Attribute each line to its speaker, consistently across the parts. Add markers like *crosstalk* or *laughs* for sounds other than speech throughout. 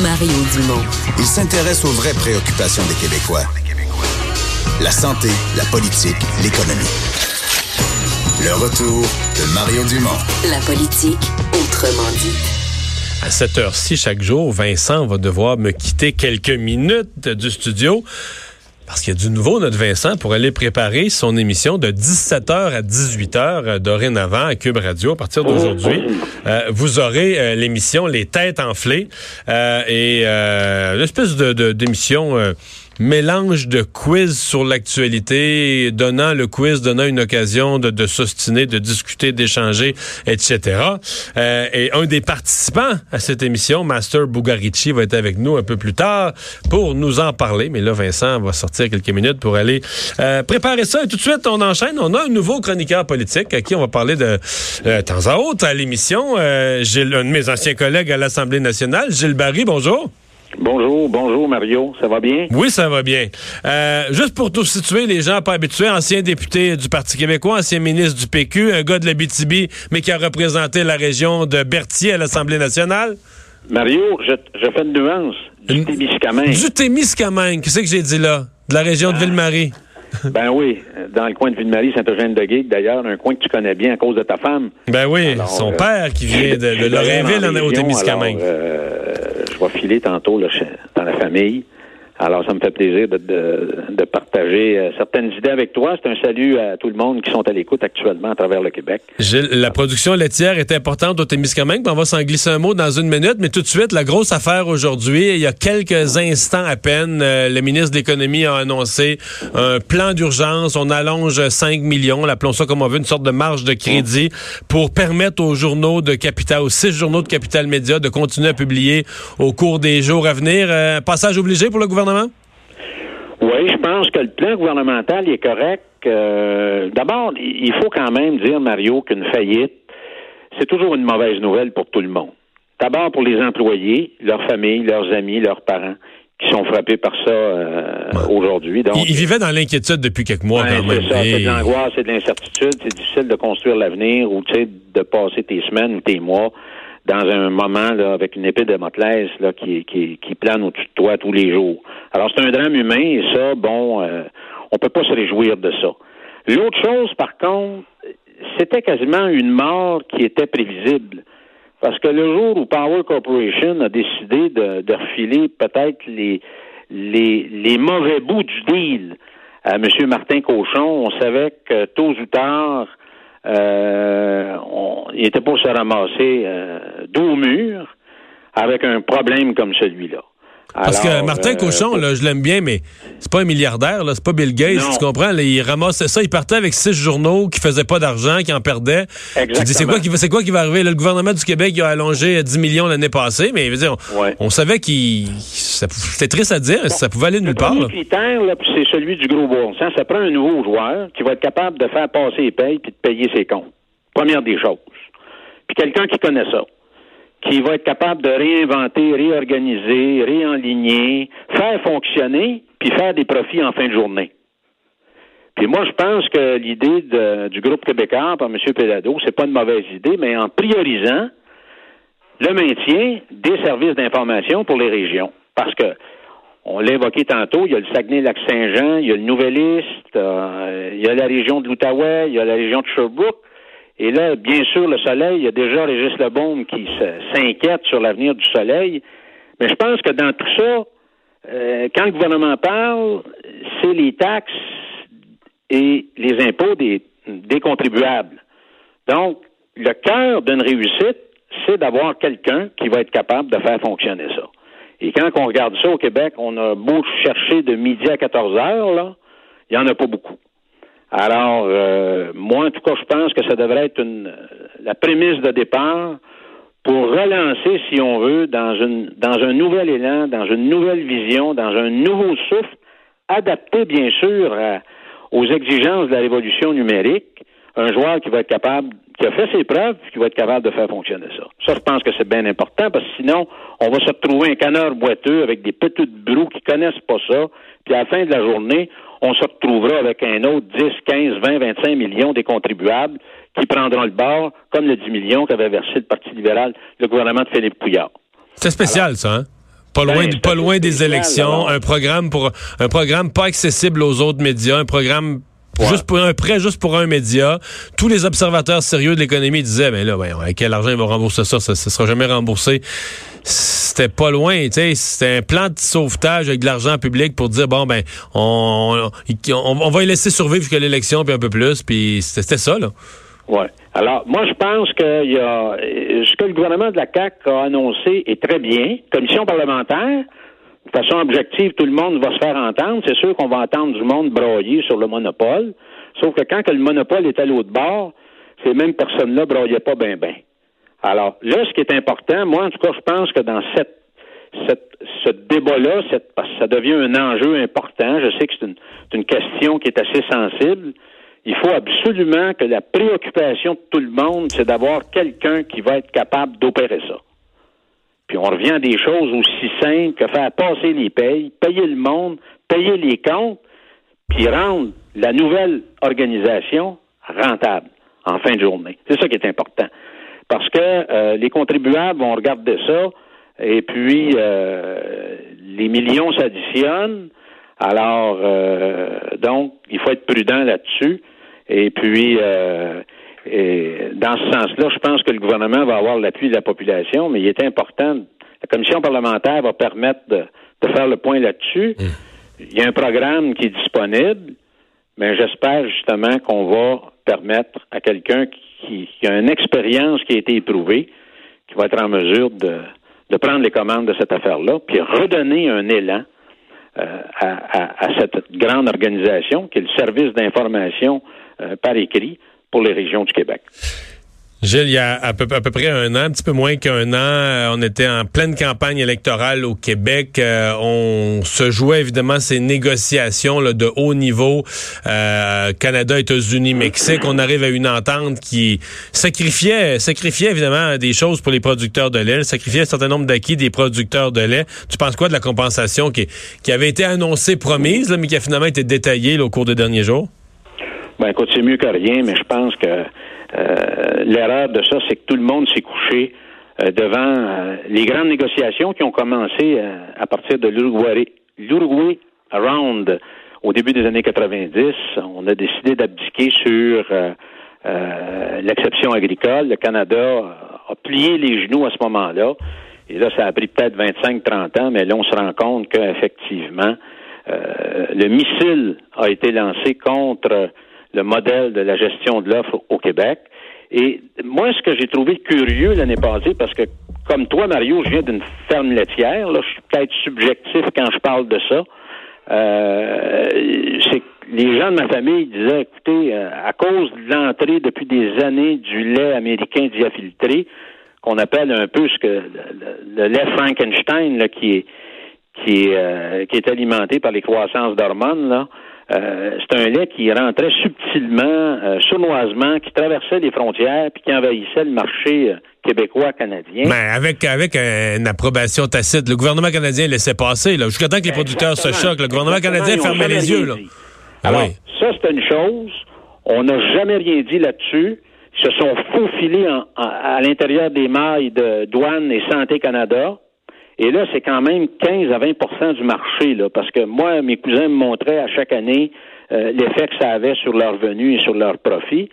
Speaker 1: Mario Dumont.
Speaker 2: Il s'intéresse aux vraies préoccupations des Québécois. La santé, la politique, l'économie. Le retour de Mario Dumont.
Speaker 1: La politique, autrement dit.
Speaker 3: À cette heure-ci, chaque jour, Vincent va devoir me quitter quelques minutes du studio. Parce qu'il y a du nouveau, notre Vincent, pour aller préparer son émission de 17h à 18h euh, dorénavant à Cube Radio à partir d'aujourd'hui. Euh, vous aurez euh, l'émission Les Têtes enflées et une espèce de d'émission mélange de quiz sur l'actualité, donnant le quiz, donnant une occasion de, de s'ostiner, de discuter, d'échanger, etc. Euh, et un des participants à cette émission, Master Bugarici, va être avec nous un peu plus tard pour nous en parler. Mais là, Vincent va sortir quelques minutes pour aller euh, préparer ça. Et tout de suite, on enchaîne. On a un nouveau chroniqueur politique à qui on va parler de euh, temps à autre à l'émission. J'ai un de mes anciens collègues à l'Assemblée nationale, Gilles Barry. Bonjour.
Speaker 4: Bonjour, bonjour Mario, ça va bien?
Speaker 3: Oui, ça va bien. Euh, juste pour tout situer, les gens pas habitués, ancien député du Parti québécois, ancien ministre du PQ, un gars de la BTB, mais qui a représenté la région de Berthier à l'Assemblée nationale.
Speaker 4: Mario, je, fais une nuance. Du Témiscamingue.
Speaker 3: Du Témiscamingue, qu'est-ce que j'ai dit là? De la région de ah. Ville-Marie. *laughs*
Speaker 4: Ben oui, dans le coin de Ville-Marie, Saint-Eugène-de-Guigue, d'ailleurs, un coin que tu connais bien à cause de ta femme.
Speaker 3: Ben oui, son euh, père qui vient de, de Lorrainville en, au Témiscamingue.
Speaker 4: Euh, vais filer tantôt dans la famille. Alors, ça me fait plaisir de, de, partager euh, certaines idées avec toi. C'est un salut à tout le monde qui sont à l'écoute actuellement à travers le Québec.
Speaker 3: Gilles, la production laitière est importante au Témiscamingue. On va s'en glisser un mot dans une minute, mais tout de suite, la grosse affaire aujourd'hui, il y a quelques instants à peine, euh, le ministre de l'Économie a annoncé un plan d'urgence. On allonge 5 millions, appelons ça comme on veut, une sorte de marge de crédit pour permettre aux journaux de Capital, aux six journaux de Capital Média de continuer à publier au cours des jours à venir. Euh, passage obligé pour le gouvernement?
Speaker 4: Oui, je pense que le plan gouvernemental est correct. Euh, d'abord, il faut quand même dire, Mario, qu'une faillite, c'est toujours une mauvaise nouvelle pour tout le monde. D'abord pour les employés, leurs familles, leurs amis, leurs parents qui sont frappés par ça euh, aujourd'hui.
Speaker 3: ils, vivaient dans l'inquiétude depuis quelques mois quand même.
Speaker 4: C'est de l'angoisse, c'est de l'incertitude, c'est difficile de construire l'avenir ou de passer tes semaines ou tes mois dans un moment là, avec une épée de Motlès là, qui, qui, qui plane au-dessus de toi tous les jours. Alors, c'est un drame humain et ça, bon, euh, on peut pas se réjouir de ça. L'autre chose, par contre, c'était quasiment une mort qui était prévisible. Parce que le jour où Power Corporation a décidé de, refiler peut-être les, les, les mauvais bouts du deal à M. Martin Cochon, on savait que tôt ou tard, euh, on, il était pour se ramasser euh, dos au mur avec un problème comme celui-là.
Speaker 3: Parce que Martin euh, Cochon, là, je l'aime bien, mais c'est pas un milliardaire, là, c'est pas Bill Gates, tu comprends? il ramassait ça, il partait avec six journaux qui faisaient pas d'argent, qui en perdaient.
Speaker 4: Exactement.
Speaker 3: c'est quoi qui va, c'est quoi qui va arriver? le gouvernement du Québec il a allongé 10 millions l'année passée, mais dire, on, savait qu'il, c'était triste à dire, ça pouvait aller nulle part. Le
Speaker 4: critère, c'est celui du gros bon sens. Ça prend un nouveau joueur qui va être capable de faire passer les payes puis de payer ses comptes. Première des choses. Puis quelqu'un qui connaît ça qui va être capable de réinventer, réorganiser, réenligner, faire fonctionner, puis faire des profits en fin de journée. Puis moi, je pense que l'idée du groupe québécois par M. Pelado, c'est pas une mauvaise idée, mais en priorisant le maintien des services d'information pour les régions. Parce que, on l'a évoqué tantôt, il y a le Saguenay-Lac-Saint-Jean, il y a le Nouvelliste, euh, il y a la région de l'Outaouais, il y a la région de Sherbrooke. Et là, bien sûr, le soleil, il y a déjà Régis Lebaume qui s'inquiète sur l'avenir du soleil. Mais je pense que dans tout ça, euh, quand le gouvernement parle, c'est les taxes et les impôts des, des contribuables. Donc, le cœur d'une réussite, c'est d'avoir quelqu'un qui va être capable de faire fonctionner ça. Et quand on regarde ça au Québec, on a beau chercher de midi à 14 heures, là, il n'y en a pas beaucoup. Alors, euh, moi, en tout cas, je pense que ça devrait être une, la prémisse de départ pour relancer, si on veut, dans, une, dans un nouvel élan, dans une nouvelle vision, dans un nouveau souffle, adapté, bien sûr, aux exigences de la révolution numérique, un joueur qui va être capable, qui a fait ses preuves, qui va être capable de faire fonctionner ça. Ça, je pense que c'est bien important, parce que sinon, on va se retrouver un canard boiteux avec des petites brous qui connaissent pas ça, puis à la fin de la journée, on se retrouvera avec un autre 10, 15, 20, 25 millions des contribuables qui prendront le bord, comme le 10 millions qu'avait versé le Parti libéral, le gouvernement de Philippe Couillard.
Speaker 3: C'est spécial, ça, hein? Pas loin,
Speaker 4: Ben,
Speaker 3: pas loin des élections, un programme pour un programme pas accessible aux autres médias, un programme
Speaker 4: Ouais.
Speaker 3: juste pour un prêt juste pour un média. Tous les observateurs sérieux de l'économie disaient ben là, ben, avec quel argent ils vont rembourser ça, ça, ça sera jamais remboursé. C'était pas loin, tu sais, c'était un plan de sauvetage avec de l'argent public pour dire bon ben on on, on va y laisser survivre jusqu'à l'élection puis un peu plus, puis c'était ça là.
Speaker 4: Ouais. Alors, moi, je pense que y a, ce que le gouvernement de la CAQ a annoncé est très bien. Commission parlementaire, de façon objective, tout le monde va se faire entendre. C'est sûr qu'on va entendre du monde broyer sur le monopole. Sauf que quand que le monopole est à l'autre bord, ces mêmes personnes-là broyaient pas bien, bien. Alors, là, ce qui est important, moi, en tout cas, je pense que dans cette, cette, ce débat-là, parce que ça devient un enjeu important, je sais que c'est une, c'est une question qui est assez sensible, il faut absolument que la préoccupation de tout le monde, c'est d'avoir quelqu'un qui va être capable d'opérer ça. Puis on revient à des choses aussi simples que faire passer les payes, payer le monde, payer les comptes, puis rendre la nouvelle organisation rentable en fin de journée. C'est ça qui est important. Parce que euh, les contribuables vont regarder ça, et puis euh, les millions s'additionnent. Alors, euh, donc, il faut être prudent là-dessus. Et puis, et dans ce sens-là, je pense que le gouvernement va avoir l'appui de la population, mais il est important. La commission parlementaire va permettre de, de faire le point là-dessus. Il y a un programme qui est disponible, mais j'espère justement qu'on va permettre à quelqu'un qui, qui a une expérience qui a été éprouvée, qui va être en mesure de, de prendre les commandes de cette affaire-là, puis redonner un élan euh, à, à- à cette grande organisation qui est le service d'information euh, par écrit pour les régions du Québec.
Speaker 3: Gilles, il y a à peu, à peu près un an, un petit peu moins qu'un an, euh, on était en pleine campagne électorale au Québec. Euh, on se jouait évidemment ces négociations là, de haut niveau, euh, Canada, États-Unis, Mexique. On arrive à une entente qui sacrifiait, sacrifiait évidemment des choses pour les producteurs de lait, sacrifiait un certain nombre d'acquis des producteurs de lait. Tu penses quoi de la compensation qui, qui avait été annoncée, promise, là, mais qui a finalement été détaillée là, au cours des derniers jours?
Speaker 4: Ben écoute, c'est mieux que rien, mais je pense que euh, l'erreur de ça, c'est que tout le monde s'est couché euh, devant euh, les grandes négociations qui ont commencé euh, à partir de l'Uruguay, l'Uruguay Round au début des années 90. On a décidé d'abdiquer sur euh, euh, l'exception agricole. Le Canada a plié les genoux à ce moment-là. Et là, ça a pris peut-être 25-30 ans, mais là, on se rend compte qu'effectivement, le missile a été lancé contre le modèle de la gestion de l'offre au Québec. Et moi, ce que j'ai trouvé curieux l'année passée, parce que comme toi, Mario, je viens d'une ferme laitière, là, je suis peut-être subjectif quand je parle de ça. Euh, c'est que les gens de ma famille disaient, écoutez, euh, à cause de l'entrée depuis des années du lait américain diafiltré, qu'on appelle un peu ce que le, lait Frankenstein, là, qui est qui est euh, qui est alimenté par les croissances d'hormones, là. Euh, c'est un lait qui rentrait subtilement, euh, sournoisement, qui traversait les frontières puis qui envahissait le marché euh, québécois canadien.
Speaker 3: Ben, avec, avec euh, une approbation tacite. Le gouvernement canadien laissait passer, là. Jusqu'à temps que les producteurs se choquent. Le gouvernement
Speaker 4: Exactement,
Speaker 3: canadien fermait les yeux, là. Ah
Speaker 4: Alors,
Speaker 3: oui.
Speaker 4: ça, c'est une chose. On n'a jamais rien dit là-dessus. Ils se sont faufilés en- en- à l'intérieur des mailles de douane et Santé Canada. Et là, c'est quand même 15 à 20% du marché, là, parce que moi, mes cousins me montraient à chaque année euh, l'effet que ça avait sur leurs revenus et sur leurs profits.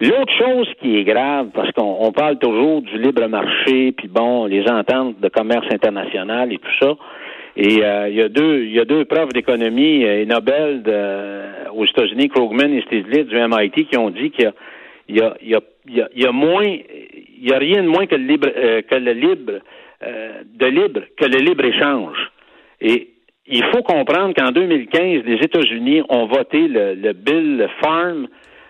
Speaker 4: L'autre chose qui est grave, parce qu'on on parle toujours du libre marché, puis bon, les ententes de commerce international et tout ça. Et euh, il y a deux, il y a deux profs d'économie euh, et Nobel aux États-Unis, Krugman et Stiglitz du MIT, qui ont dit qu'il y a, moins, il y a rien de moins que le libre, euh, de libre que le libre échange. Et il faut comprendre qu'en 2015, les États-Unis ont voté le, le bill Farm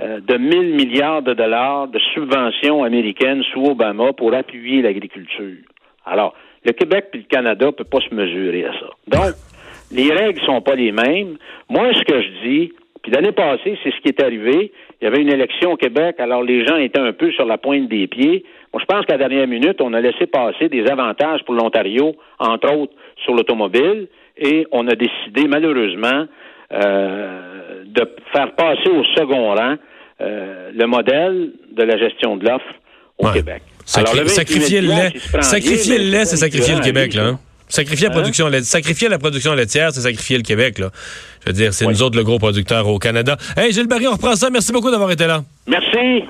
Speaker 4: euh, de 1000 milliards de dollars de subventions américaines sous Obama pour appuyer l'agriculture. Alors, le Québec et le Canada ne peuvent pas se mesurer à ça. Donc, les règles sont pas les mêmes. Moi, ce que je dis, puis l'année passée, c'est ce qui est arrivé. Il y avait une élection au Québec, alors les gens étaient un peu sur la pointe des pieds. Moi, je pense qu'à la dernière minute, on a laissé passer des avantages pour l'Ontario, entre autres sur l'automobile, et on a décidé, malheureusement, euh, de faire passer au second rang euh, le modèle de la gestion de l'offre au
Speaker 3: Ouais.
Speaker 4: Québec.
Speaker 3: Sacri-
Speaker 4: Alors, le 28
Speaker 3: sacrifier le lait, sacrifier le lait, c'est sacrifier le
Speaker 4: pas
Speaker 3: Québec, là. hein? Sacrifier la
Speaker 4: Hein?
Speaker 3: production laitière, sacrifier la production laitière, c'est sacrifier le Québec, là. Je veux dire, c'est
Speaker 4: Oui.
Speaker 3: nous autres le gros producteur au Canada. Hey, Gilles Barry, on reprend ça. Merci beaucoup d'avoir été là.
Speaker 4: Merci.